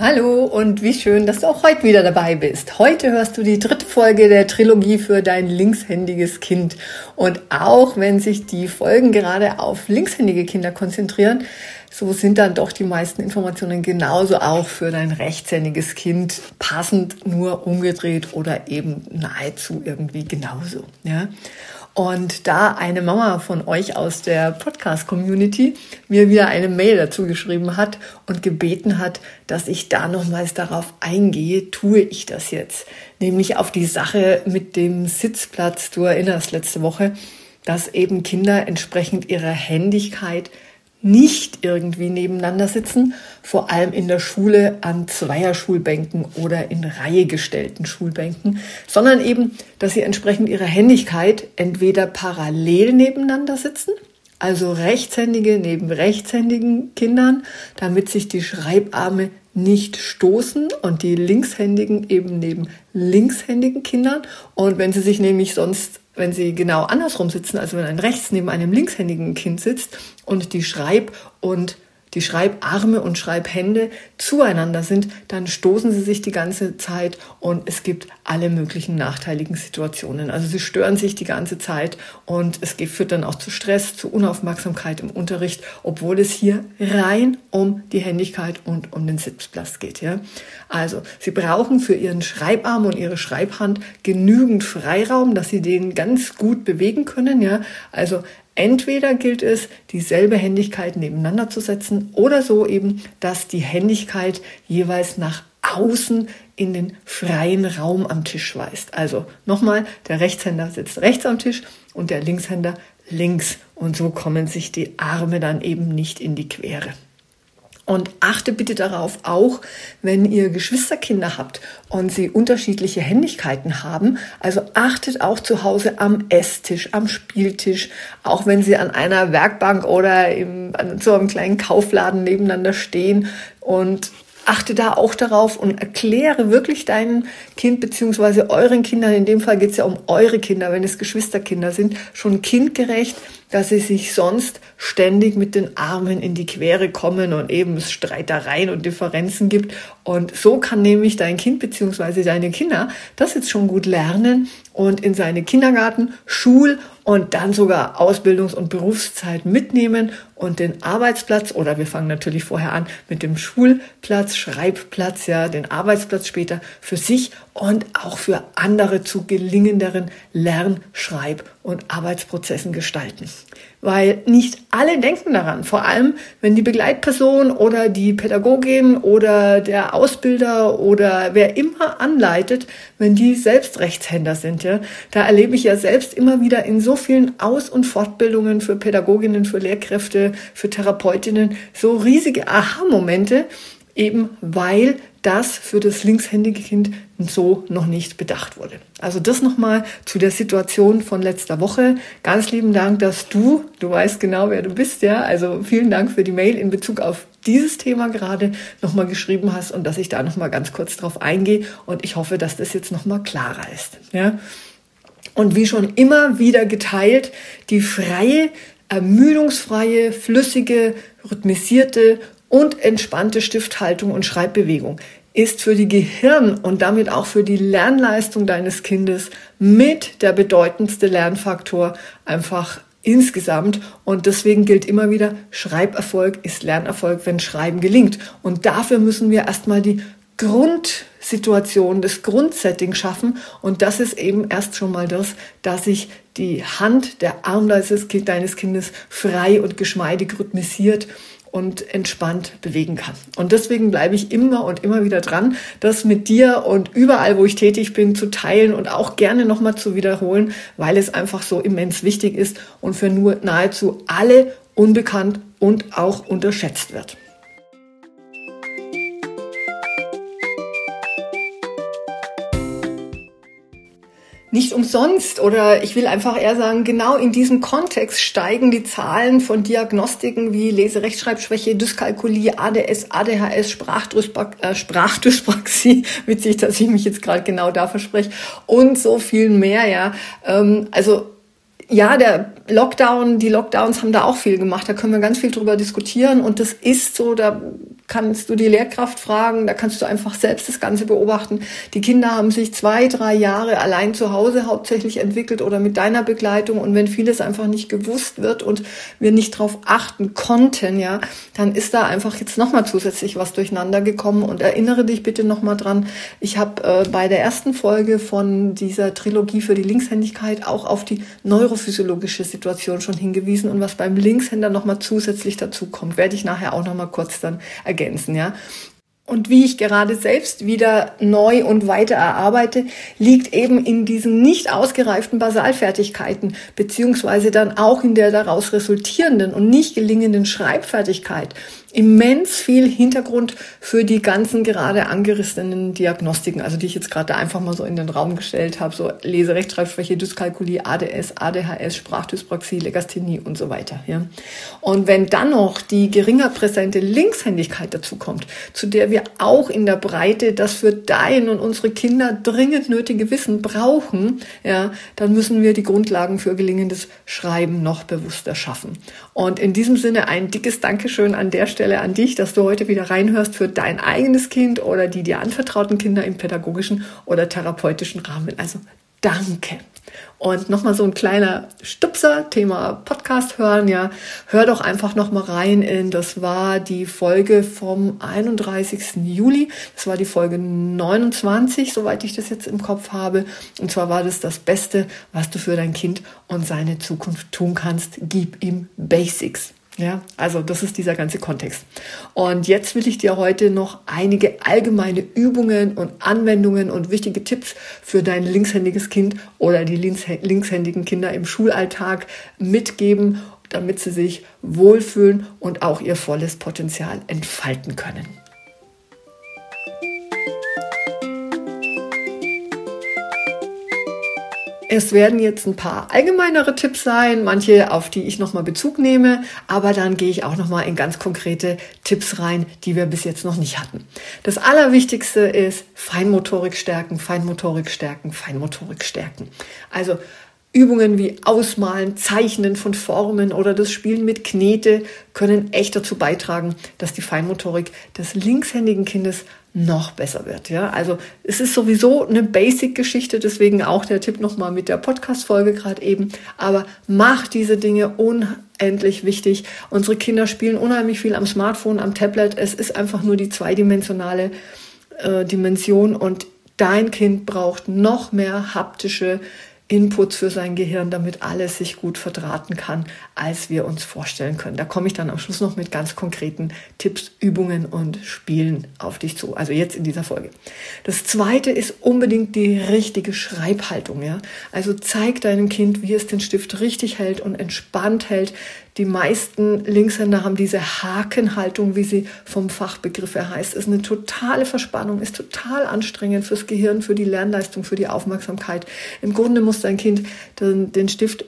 Hallo und wie schön, dass du auch heute wieder dabei bist. Heute hörst du die dritte Folge der Trilogie für dein linkshändiges Kind. Und auch wenn sich die Folgen gerade auf linkshändige Kinder konzentrieren, so sind dann doch die meisten Informationen genauso auch für dein rechtshändiges Kind passend, nur umgedreht oder eben nahezu irgendwie genauso. Ja? Und da eine Mama von euch aus der Podcast-Community mir wieder eine Mail dazu geschrieben hat und gebeten hat, dass ich da nochmals darauf eingehe, tue ich das jetzt. Nämlich auf die Sache mit dem Sitzplatz. Du erinnerst letzte Woche, dass eben Kinder entsprechend ihrer Händigkeit nicht irgendwie nebeneinander sitzen, vor allem in der Schule an Zweierschulbänken oder in Reihe gestellten Schulbänken, sondern eben, dass sie entsprechend ihrer Händigkeit entweder parallel nebeneinander sitzen, also Rechtshändige neben rechtshändigen Kindern, damit sich die Schreibarme nicht stoßen und die Linkshändigen eben neben linkshändigen Kindern. Und wenn sie sich nämlich sonst wenn sie genau andersrum sitzen, also wenn ein rechts neben einem linkshändigen Kind sitzt und die Schreib- und die Schreibarme und Schreibhände zueinander sind, dann stoßen sie sich die ganze Zeit und es gibt alle möglichen nachteiligen Situationen. Also sie stören sich die ganze Zeit und es führt dann auch zu Stress, zu Unaufmerksamkeit im Unterricht, obwohl es hier rein um die Händigkeit und um den Sitzplatz geht. Ja? Also sie brauchen für ihren Schreibarm und ihre Schreibhand genügend Freiraum, dass sie den ganz gut bewegen können. Ja? Also Entweder gilt es, dieselbe Händigkeit nebeneinander zu setzen oder so eben, dass die Händigkeit jeweils nach außen in den freien Raum am Tisch weist. Also nochmal, der Rechtshänder sitzt rechts am Tisch und der Linkshänder links. Und so kommen sich die Arme dann eben nicht in die Quere. Und achte bitte darauf auch, wenn ihr Geschwisterkinder habt und sie unterschiedliche Händigkeiten haben. Also achtet auch zu Hause am Esstisch, am Spieltisch, auch wenn sie an einer Werkbank oder im, an so einem kleinen Kaufladen nebeneinander stehen und achte da auch darauf und erkläre wirklich deinem Kind beziehungsweise euren Kindern, in dem Fall geht es ja um eure Kinder, wenn es Geschwisterkinder sind, schon kindgerecht, dass sie sich sonst ständig mit den Armen in die Quere kommen und eben Streitereien und Differenzen gibt. Und so kann nämlich dein Kind beziehungsweise deine Kinder das jetzt schon gut lernen und in seine Kindergarten, Schul- und dann sogar Ausbildungs- und Berufszeit mitnehmen und den Arbeitsplatz oder wir fangen natürlich vorher an mit dem Schulplatz, Schreibplatz, ja, den Arbeitsplatz später für sich und auch für andere zu gelingenderen Lern-, Schreib- und Arbeitsprozessen gestalten. Weil nicht alle denken daran, vor allem wenn die Begleitperson oder die Pädagogin oder der Ausbilder oder wer immer anleitet, wenn die selbst Rechtshänder sind. Ja, da erlebe ich ja selbst immer wieder in so vielen Aus- und Fortbildungen für Pädagoginnen, für Lehrkräfte, für Therapeutinnen so riesige Aha-Momente, eben weil das für das linkshändige Kind so noch nicht bedacht wurde. Also das nochmal zu der Situation von letzter Woche. Ganz lieben Dank, dass du, du weißt genau, wer du bist, ja. Also vielen Dank für die Mail in Bezug auf dieses Thema gerade nochmal geschrieben hast und dass ich da nochmal ganz kurz drauf eingehe. Und ich hoffe, dass das jetzt nochmal klarer ist, ja. Und wie schon immer wieder geteilt, die freie, ermüdungsfreie, flüssige, rhythmisierte und entspannte Stifthaltung und Schreibbewegung ist für die Gehirn und damit auch für die Lernleistung deines Kindes mit der bedeutendste Lernfaktor einfach insgesamt. Und deswegen gilt immer wieder, Schreiberfolg ist Lernerfolg, wenn Schreiben gelingt. Und dafür müssen wir erstmal die Grundsituation, das Grundsetting schaffen. Und das ist eben erst schon mal das, dass sich die Hand, der Arm deines Kindes frei und geschmeidig rhythmisiert und entspannt bewegen kann. Und deswegen bleibe ich immer und immer wieder dran, das mit dir und überall, wo ich tätig bin, zu teilen und auch gerne nochmal zu wiederholen, weil es einfach so immens wichtig ist und für nur nahezu alle unbekannt und auch unterschätzt wird. Nicht umsonst oder ich will einfach eher sagen, genau in diesem Kontext steigen die Zahlen von Diagnostiken wie Leserechtschreibschwäche, Dyskalkulie, ADS, ADHS, äh, Sprachdyspraxie, witzig, dass ich mich jetzt gerade genau da verspreche und so viel mehr, ja. Ähm, also ja, der Lockdown, die Lockdowns haben da auch viel gemacht. Da können wir ganz viel drüber diskutieren. Und das ist so, da kannst du die Lehrkraft fragen, da kannst du einfach selbst das Ganze beobachten. Die Kinder haben sich zwei, drei Jahre allein zu Hause hauptsächlich entwickelt oder mit deiner Begleitung. Und wenn vieles einfach nicht gewusst wird und wir nicht drauf achten konnten, ja, dann ist da einfach jetzt nochmal zusätzlich was durcheinander gekommen. Und erinnere dich bitte nochmal dran, ich habe äh, bei der ersten Folge von dieser Trilogie für die Linkshändigkeit auch auf die neurophysiologische Situation schon hingewiesen und was beim Linkshänder nochmal zusätzlich dazu kommt, werde ich nachher auch nochmal kurz dann ergänzen, ja. Und wie ich gerade selbst wieder neu und weiter erarbeite, liegt eben in diesen nicht ausgereiften Basalfertigkeiten, beziehungsweise dann auch in der daraus resultierenden und nicht gelingenden Schreibfertigkeit immens viel Hintergrund für die ganzen gerade angerissenen Diagnostiken, also die ich jetzt gerade einfach mal so in den Raum gestellt habe, so Leserechtschreibschwäche, Dyskalkulie, ADS, ADHS, Sprachdyspraxie, Legasthenie und so weiter. Ja. Und wenn dann noch die geringer präsente Linkshändigkeit dazu kommt, zu der wir auch in der Breite das für dein und unsere Kinder dringend nötige Wissen brauchen, ja, dann müssen wir die Grundlagen für gelingendes Schreiben noch bewusster schaffen. Und in diesem Sinne ein dickes Dankeschön an der Stelle an dich, dass du heute wieder reinhörst für dein eigenes Kind oder die dir anvertrauten Kinder im pädagogischen oder therapeutischen Rahmen. Also danke. Und nochmal so ein kleiner Stupser, Thema Podcast hören, ja. Hör doch einfach nochmal rein in, das war die Folge vom 31. Juli. Das war die Folge 29, soweit ich das jetzt im Kopf habe. Und zwar war das das Beste, was du für dein Kind und seine Zukunft tun kannst. Gib ihm Basics. Ja, also das ist dieser ganze Kontext. Und jetzt will ich dir heute noch einige allgemeine Übungen und Anwendungen und wichtige Tipps für dein linkshändiges Kind oder die linkshändigen Kinder im Schulalltag mitgeben, damit sie sich wohlfühlen und auch ihr volles Potenzial entfalten können. Es werden jetzt ein paar allgemeinere Tipps sein, manche, auf die ich nochmal Bezug nehme, aber dann gehe ich auch nochmal in ganz konkrete Tipps rein, die wir bis jetzt noch nicht hatten. Das Allerwichtigste ist Feinmotorik stärken, Feinmotorik stärken, Feinmotorik stärken. Also Übungen wie Ausmalen, Zeichnen von Formen oder das Spielen mit Knete können echt dazu beitragen, dass die Feinmotorik des linkshändigen Kindes noch besser wird. Ja, also es ist sowieso eine Basic-Geschichte, deswegen auch der Tipp nochmal mit der Podcast-Folge gerade eben. Aber mach diese Dinge unendlich wichtig. Unsere Kinder spielen unheimlich viel am Smartphone, am Tablet. Es ist einfach nur die zweidimensionale äh, Dimension und dein Kind braucht noch mehr haptische Inputs für sein Gehirn, damit alles sich gut verdrahten kann, als wir uns vorstellen können. Da komme ich dann am Schluss noch mit ganz konkreten Tipps, Übungen und Spielen auf dich zu. Also jetzt in dieser Folge. Das zweite ist unbedingt die richtige Schreibhaltung, ja. Also zeig deinem Kind, wie es den Stift richtig hält und entspannt hält. Die meisten Linkshänder haben diese Hakenhaltung, wie sie vom Fachbegriff her heißt. Ist eine totale Verspannung, ist total anstrengend fürs Gehirn, für die Lernleistung, für die Aufmerksamkeit. Im Grunde muss dein Kind den, den Stift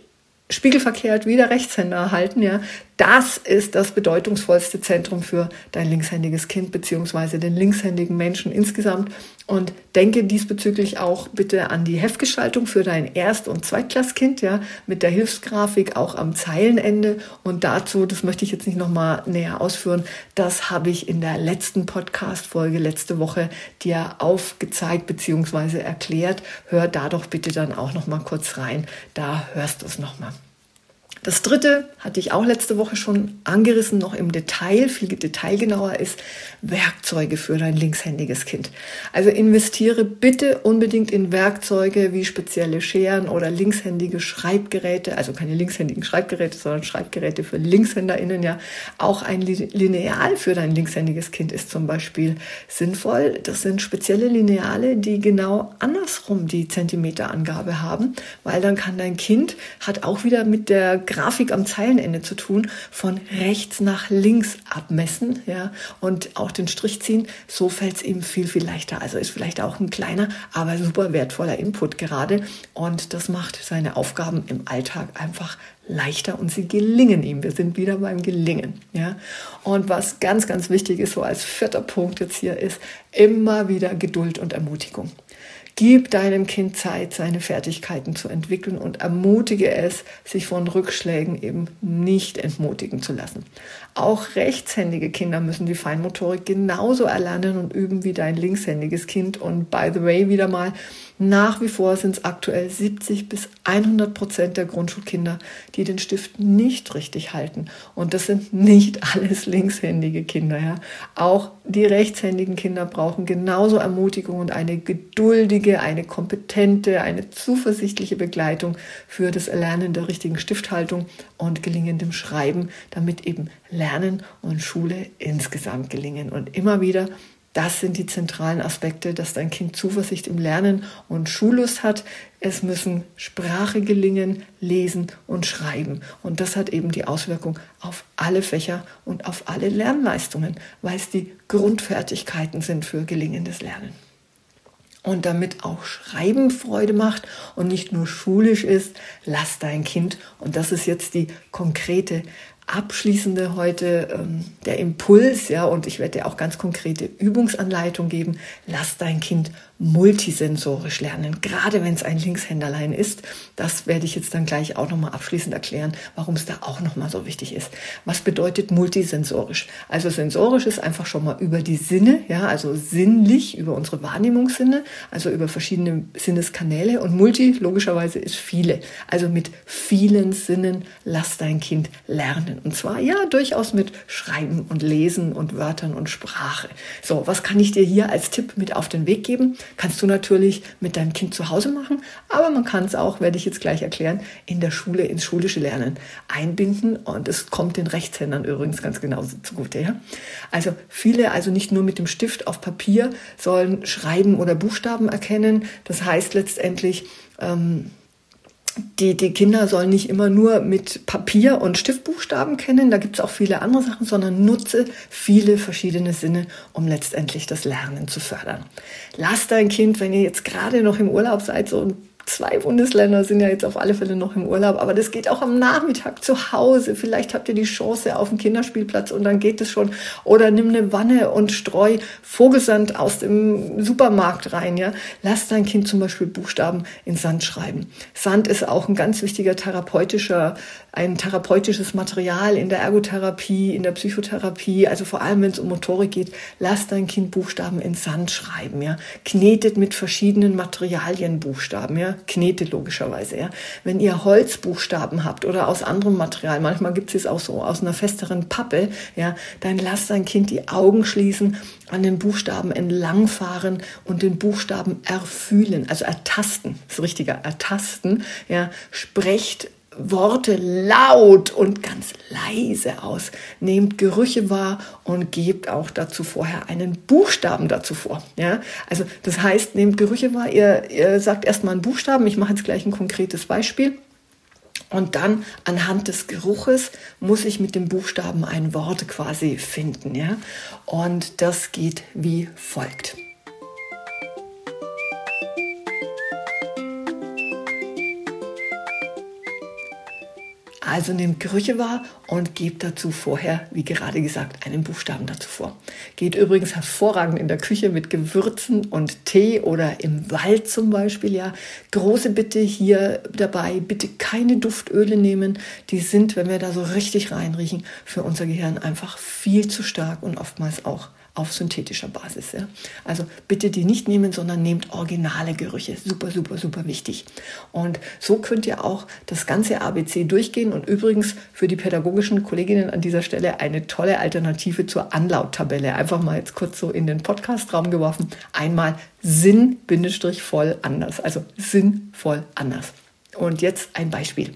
spiegelverkehrt wie der Rechtshänder halten, ja, das ist das bedeutungsvollste Zentrum für dein linkshändiges Kind beziehungsweise den linkshändigen Menschen insgesamt. Und denke diesbezüglich auch bitte an die Heftgestaltung für dein Erst- und Zweitklasskind, ja, mit der Hilfsgrafik auch am Zeilenende. Und dazu, das möchte ich jetzt nicht nochmal näher ausführen, das habe ich in der letzten Podcast-Folge letzte Woche dir aufgezeigt beziehungsweise erklärt. Hör da doch bitte dann auch nochmal kurz rein. Da hörst du es nochmal. Das dritte hatte ich auch letzte Woche schon angerissen, noch im Detail, viel detailgenauer ist Werkzeuge für dein linkshändiges Kind. Also investiere bitte unbedingt in Werkzeuge wie spezielle Scheren oder linkshändige Schreibgeräte, also keine linkshändigen Schreibgeräte, sondern Schreibgeräte für LinkshänderInnen, ja. Auch ein Lineal für dein linkshändiges Kind ist zum Beispiel sinnvoll. Das sind spezielle Lineale, die genau andersrum die Zentimeterangabe haben, weil dann kann dein Kind, hat auch wieder mit der Grafik am Zeilenende zu tun, von rechts nach links abmessen, ja, und auch den Strich ziehen. So fällt es ihm viel, viel leichter. Also ist vielleicht auch ein kleiner, aber super wertvoller Input gerade. Und das macht seine Aufgaben im Alltag einfach leichter und sie gelingen ihm. Wir sind wieder beim Gelingen. Ja? Und was ganz, ganz wichtig ist, so als vierter Punkt jetzt hier ist, immer wieder Geduld und Ermutigung. Gib deinem Kind Zeit, seine Fertigkeiten zu entwickeln und ermutige es, sich von Rückschlägen eben nicht entmutigen zu lassen. Auch rechtshändige Kinder müssen die Feinmotorik genauso erlernen und üben wie dein linkshändiges Kind. Und by the way, wieder mal, nach wie vor sind es aktuell 70 bis 100 Prozent der Grundschulkinder, die den Stift nicht richtig halten. Und das sind nicht alles linkshändige Kinder. Ja. Auch die rechtshändigen Kinder brauchen genauso Ermutigung und eine geduldige, eine kompetente, eine zuversichtliche Begleitung für das Erlernen der richtigen Stifthaltung und gelingendem Schreiben, damit eben Lernen und Schule insgesamt gelingen. Und immer wieder das sind die zentralen Aspekte, dass dein Kind Zuversicht im Lernen und Schullust hat. Es müssen Sprache gelingen, lesen und schreiben. Und das hat eben die Auswirkung auf alle Fächer und auf alle Lernleistungen, weil es die Grundfertigkeiten sind für gelingendes Lernen. Und damit auch Schreiben Freude macht und nicht nur schulisch ist, lass dein Kind, und das ist jetzt die konkrete abschließende heute ähm, der Impuls, ja, und ich werde dir auch ganz konkrete Übungsanleitung geben. Lass dein Kind multisensorisch lernen, gerade wenn es ein Linkshänderlein ist. Das werde ich jetzt dann gleich auch nochmal abschließend erklären, warum es da auch nochmal so wichtig ist. Was bedeutet multisensorisch? Also sensorisch ist einfach schon mal über die Sinne, ja, also sinnlich, über unsere Wahrnehmungssinne, also über verschiedene Sinneskanäle und multi logischerweise ist viele. Also mit vielen Sinnen lass dein Kind lernen. Und zwar ja durchaus mit Schreiben und Lesen und Wörtern und Sprache. So, was kann ich dir hier als Tipp mit auf den Weg geben? Kannst du natürlich mit deinem Kind zu Hause machen, aber man kann es auch, werde ich jetzt gleich erklären, in der Schule, ins schulische Lernen einbinden und es kommt den Rechtshändern übrigens ganz genauso zugute. Ja? Also viele, also nicht nur mit dem Stift auf Papier, sollen Schreiben oder Buchstaben erkennen. Das heißt letztendlich, ähm, die, die Kinder sollen nicht immer nur mit Papier und Stiftbuchstaben kennen, da gibt es auch viele andere Sachen, sondern nutze viele verschiedene Sinne, um letztendlich das Lernen zu fördern. Lass dein Kind, wenn ihr jetzt gerade noch im Urlaub seid, so ein zwei Bundesländer sind ja jetzt auf alle Fälle noch im Urlaub, aber das geht auch am Nachmittag zu Hause. Vielleicht habt ihr die Chance auf dem Kinderspielplatz und dann geht es schon. Oder nimm eine Wanne und streu Vogelsand aus dem Supermarkt rein. Ja, lass dein Kind zum Beispiel Buchstaben in Sand schreiben. Sand ist auch ein ganz wichtiger therapeutischer ein therapeutisches Material in der Ergotherapie, in der Psychotherapie, also vor allem wenn es um Motorik geht, lasst dein Kind Buchstaben in Sand schreiben, ja. Knetet mit verschiedenen Materialien Buchstaben, ja. Knetet logischerweise, ja. Wenn ihr Holzbuchstaben habt oder aus anderem Material, manchmal gibt es auch so aus einer festeren Pappe, ja, dann lasst dein Kind die Augen schließen, an den Buchstaben entlangfahren und den Buchstaben erfühlen, also ertasten, das ist richtiger, ertasten, ja. Sprecht Worte laut und ganz leise aus. Nehmt Gerüche wahr und gebt auch dazu vorher einen Buchstaben dazu vor. Ja? Also das heißt, nehmt Gerüche wahr. Ihr, ihr sagt erstmal einen Buchstaben. Ich mache jetzt gleich ein konkretes Beispiel. Und dann anhand des Geruches muss ich mit dem Buchstaben ein Wort quasi finden. Ja? Und das geht wie folgt. Also nehmt Gerüche wahr und gebt dazu vorher, wie gerade gesagt, einen Buchstaben dazu vor. Geht übrigens hervorragend in der Küche mit Gewürzen und Tee oder im Wald zum Beispiel. Ja, große Bitte hier dabei, bitte keine Duftöle nehmen. Die sind, wenn wir da so richtig reinriechen, für unser Gehirn einfach viel zu stark und oftmals auch auf synthetischer Basis. Ja. Also bitte die nicht nehmen, sondern nehmt originale Gerüche. Super, super, super wichtig. Und so könnt ihr auch das ganze ABC durchgehen. Und übrigens für die pädagogischen Kolleginnen an dieser Stelle eine tolle Alternative zur Anlauttabelle. Einfach mal jetzt kurz so in den Podcastraum geworfen. Einmal Sinn-voll anders. Also sinnvoll anders. Und jetzt ein Beispiel.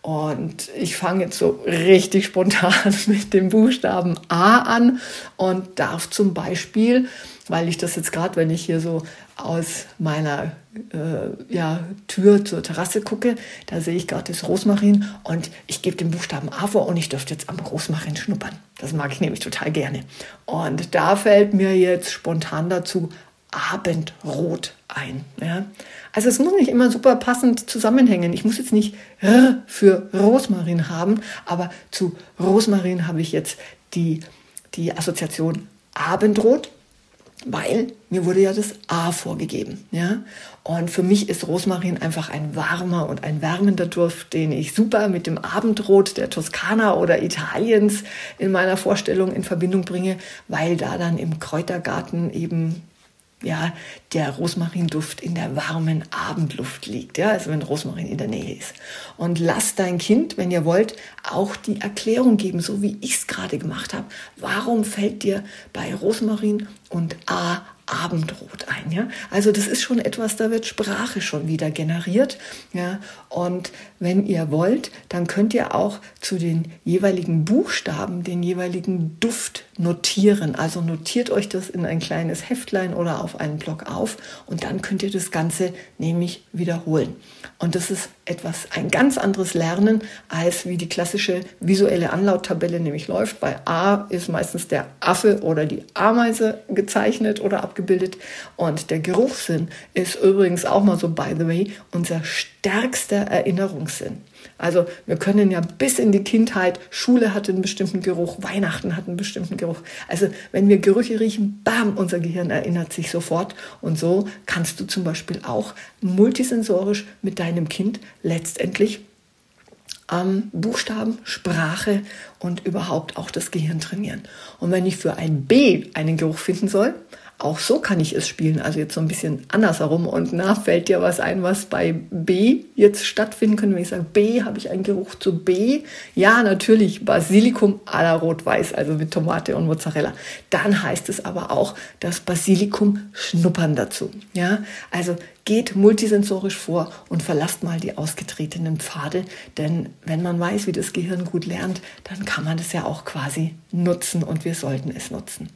Und ich fange jetzt so richtig spontan mit dem Buchstaben A an und darf zum Beispiel, weil ich das jetzt gerade, wenn ich hier so aus meiner äh, ja, Tür zur Terrasse gucke, da sehe ich gerade das Rosmarin und ich gebe den Buchstaben A vor und ich dürfte jetzt am Rosmarin schnuppern. Das mag ich nämlich total gerne. Und da fällt mir jetzt spontan dazu Abendrot ein. Ja? Also es muss nicht immer super passend zusammenhängen. Ich muss jetzt nicht R für Rosmarin haben, aber zu Rosmarin habe ich jetzt die, die Assoziation Abendrot weil mir wurde ja das A vorgegeben. Ja? Und für mich ist Rosmarin einfach ein warmer und ein wärmender Duft, den ich super mit dem Abendrot der Toskana oder Italiens in meiner Vorstellung in Verbindung bringe, weil da dann im Kräutergarten eben ja, der Rosmarinduft in der warmen Abendluft liegt, ja, also wenn Rosmarin in der Nähe ist. Und lass dein Kind, wenn ihr wollt, auch die Erklärung geben, so wie ich es gerade gemacht habe. Warum fällt dir bei Rosmarin und A Abendrot ein. Ja? Also das ist schon etwas, da wird Sprache schon wieder generiert. Ja? Und wenn ihr wollt, dann könnt ihr auch zu den jeweiligen Buchstaben den jeweiligen Duft notieren. Also notiert euch das in ein kleines Heftlein oder auf einen Block auf und dann könnt ihr das Ganze nämlich wiederholen. Und das ist etwas, ein ganz anderes Lernen, als wie die klassische visuelle Anlauttabelle nämlich läuft. Bei A ist meistens der Affe oder die Ameise gezeichnet oder abgebildet. Und der Geruchssinn ist übrigens auch mal so, by the way, unser stärkster Erinnerungssinn. Also wir können ja bis in die Kindheit, Schule hat einen bestimmten Geruch, Weihnachten hat einen bestimmten Geruch. Also wenn wir Gerüche riechen, bam, unser Gehirn erinnert sich sofort. Und so kannst du zum Beispiel auch multisensorisch mit deinem Kind letztendlich ähm, Buchstaben, Sprache und überhaupt auch das Gehirn trainieren. Und wenn ich für ein B einen Geruch finden soll, auch so kann ich es spielen, also jetzt so ein bisschen andersherum. Und na, fällt dir was ein, was bei B jetzt stattfinden könnte, wenn ich sage, B, habe ich einen Geruch zu B? Ja, natürlich, Basilikum à la Rot-Weiß, also mit Tomate und Mozzarella. Dann heißt es aber auch das Basilikum schnuppern dazu. Ja, also geht multisensorisch vor und verlasst mal die ausgetretenen Pfade, denn wenn man weiß, wie das Gehirn gut lernt, dann kann man das ja auch quasi nutzen und wir sollten es nutzen.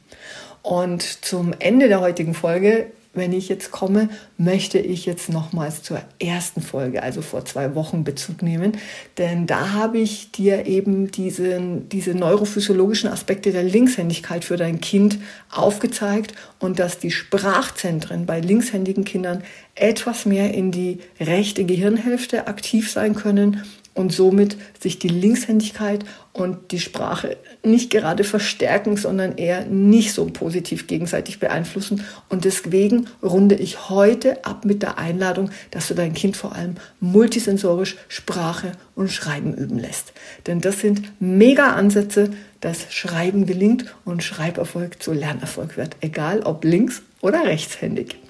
Und zum Ende der heutigen Folge, wenn ich jetzt komme, möchte ich jetzt nochmals zur ersten Folge, also vor zwei Wochen, Bezug nehmen. Denn da habe ich dir eben diese, diese neurophysiologischen Aspekte der Linkshändigkeit für dein Kind aufgezeigt und dass die Sprachzentren bei linkshändigen Kindern etwas mehr in die rechte Gehirnhälfte aktiv sein können und somit sich die Linkshändigkeit und die Sprache nicht gerade verstärken, sondern eher nicht so positiv gegenseitig beeinflussen. Und deswegen runde ich heute ab mit der Einladung, dass du dein Kind vor allem multisensorisch Sprache und Schreiben üben lässt. Denn das sind mega Ansätze, dass Schreiben gelingt und Schreiberfolg zu Lernerfolg wird, egal ob links- oder rechtshändig.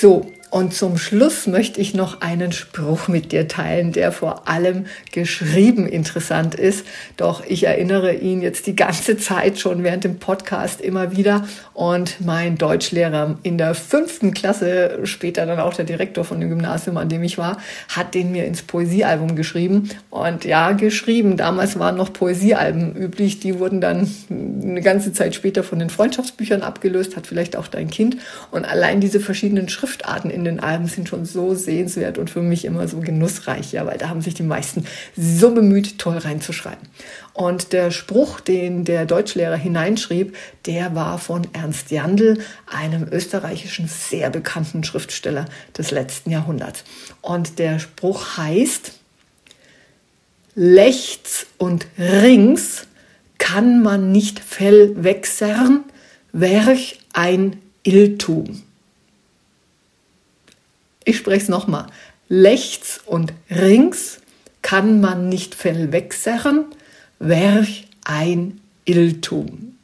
So, und zum Schluss möchte ich noch einen Spruch mit dir teilen, der vor allem geschrieben interessant ist. Doch ich erinnere ihn jetzt die ganze Zeit schon während dem Podcast immer wieder. Und mein Deutschlehrer in der fünften Klasse, später dann auch der Direktor von dem Gymnasium, an dem ich war, hat den mir ins Poesiealbum geschrieben. Und ja, geschrieben. Damals waren noch Poesiealben üblich. Die wurden dann eine ganze Zeit später von den Freundschaftsbüchern abgelöst, hat vielleicht auch dein Kind. Und allein diese verschiedenen Schriftarten in den Alben sind schon so sehenswert und für mich immer so genussreich, ja, weil da haben sich die meisten so bemüht, toll reinzuschreiben. Und der Spruch, den der Deutschlehrer hineinschrieb, der war von Ernst Jandl, einem österreichischen sehr bekannten Schriftsteller des letzten Jahrhunderts. Und der Spruch heißt, Lechts und rings kann man nicht fell wechsern, werch ein Irrtum. Ich spreche es nochmal. Lechts und rings kann man nicht fellwegserren, werch ein Irrtum.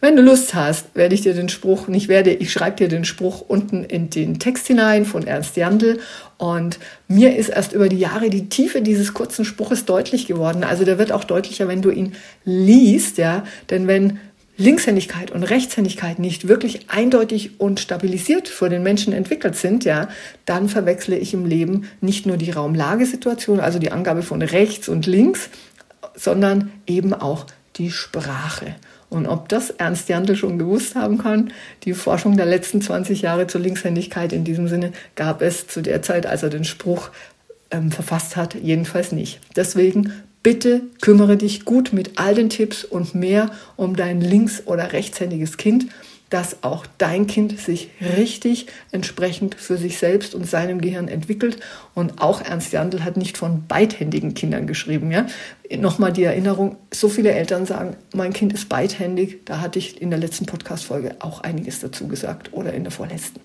Wenn du Lust hast, werde ich dir den Spruch, nicht werde, ich schreibe dir den Spruch unten in den Text hinein von Ernst Jandl. Und mir ist erst über die Jahre die Tiefe dieses kurzen Spruches deutlich geworden. Also der wird auch deutlicher, wenn du ihn liest, ja. Denn wenn Linkshändigkeit und Rechtshändigkeit nicht wirklich eindeutig und stabilisiert für den Menschen entwickelt sind, ja, dann verwechsle ich im Leben nicht nur die Raumlagesituation, also die Angabe von rechts und links, sondern eben auch die Sprache. Und ob das Ernst Jandl schon gewusst haben kann, die Forschung der letzten 20 Jahre zur Linkshändigkeit in diesem Sinne gab es zu der Zeit, als er den Spruch ähm, verfasst hat, jedenfalls nicht. Deswegen bitte kümmere dich gut mit all den Tipps und mehr um dein links- oder rechtshändiges Kind dass auch dein Kind sich richtig entsprechend für sich selbst und seinem Gehirn entwickelt. Und auch Ernst Jandl hat nicht von beidhändigen Kindern geschrieben. Ja? Nochmal die Erinnerung, so viele Eltern sagen, mein Kind ist beidhändig. Da hatte ich in der letzten Podcast-Folge auch einiges dazu gesagt oder in der vorletzten.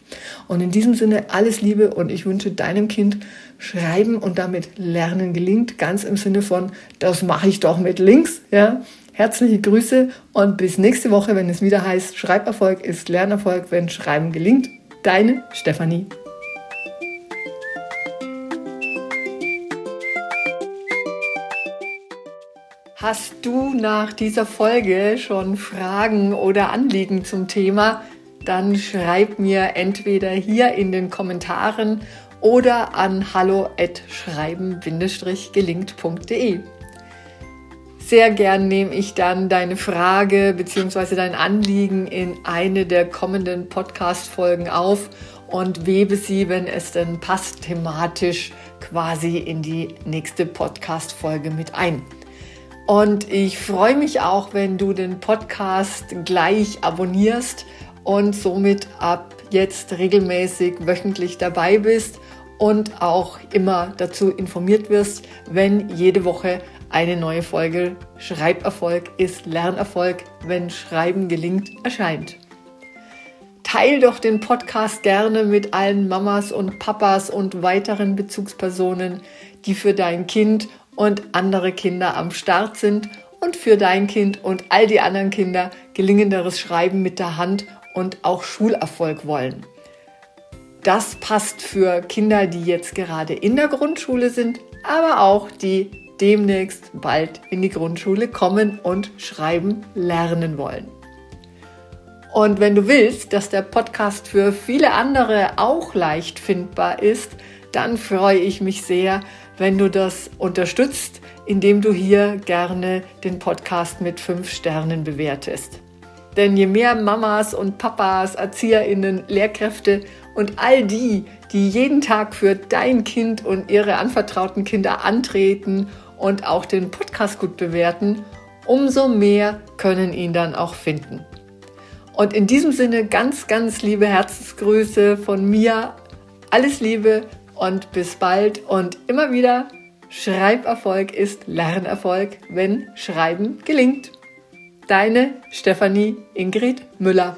Und in diesem Sinne alles Liebe und ich wünsche deinem Kind Schreiben und damit Lernen gelingt, ganz im Sinne von, das mache ich doch mit links. Ja? Herzliche Grüße und bis nächste Woche, wenn es wieder heißt, Schreiberfolg ist Lernerfolg, wenn Schreiben gelingt. Deine Stefanie. Hast du nach dieser Folge schon Fragen oder Anliegen zum Thema? Dann schreib mir entweder hier in den Kommentaren oder an hallo@schreiben-gelingt.de. Sehr gern nehme ich dann deine Frage bzw. dein Anliegen in eine der kommenden Podcast-Folgen auf und webe sie, wenn es denn passt, thematisch quasi in die nächste Podcast-Folge mit ein. Und ich freue mich auch, wenn du den Podcast gleich abonnierst und somit ab jetzt regelmäßig wöchentlich dabei bist und auch immer dazu informiert wirst, wenn jede Woche eine neue Folge Schreiberfolg ist Lernerfolg, wenn Schreiben gelingt, erscheint. Teil doch den Podcast gerne mit allen Mamas und Papas und weiteren Bezugspersonen, die für dein Kind und andere Kinder am Start sind und für dein Kind und all die anderen Kinder gelingenderes Schreiben mit der Hand und auch Schulerfolg wollen. Das passt für Kinder, die jetzt gerade in der Grundschule sind, aber auch die demnächst bald in die Grundschule kommen und schreiben lernen wollen. Und wenn du willst, dass der Podcast für viele andere auch leicht findbar ist, dann freue ich mich sehr, wenn du das unterstützt, indem du hier gerne den Podcast mit fünf Sternen bewertest. Denn je mehr Mamas und Papas, Erzieherinnen, Lehrkräfte und all die, die jeden Tag für dein Kind und ihre anvertrauten Kinder antreten und auch den Podcast gut bewerten, umso mehr können ihn dann auch finden. Und in diesem Sinne ganz, ganz liebe Herzensgrüße von mir. Alles Liebe und bis bald und immer wieder. Schreiberfolg ist Lernerfolg, wenn Schreiben gelingt. Deine Stefanie Ingrid Müller.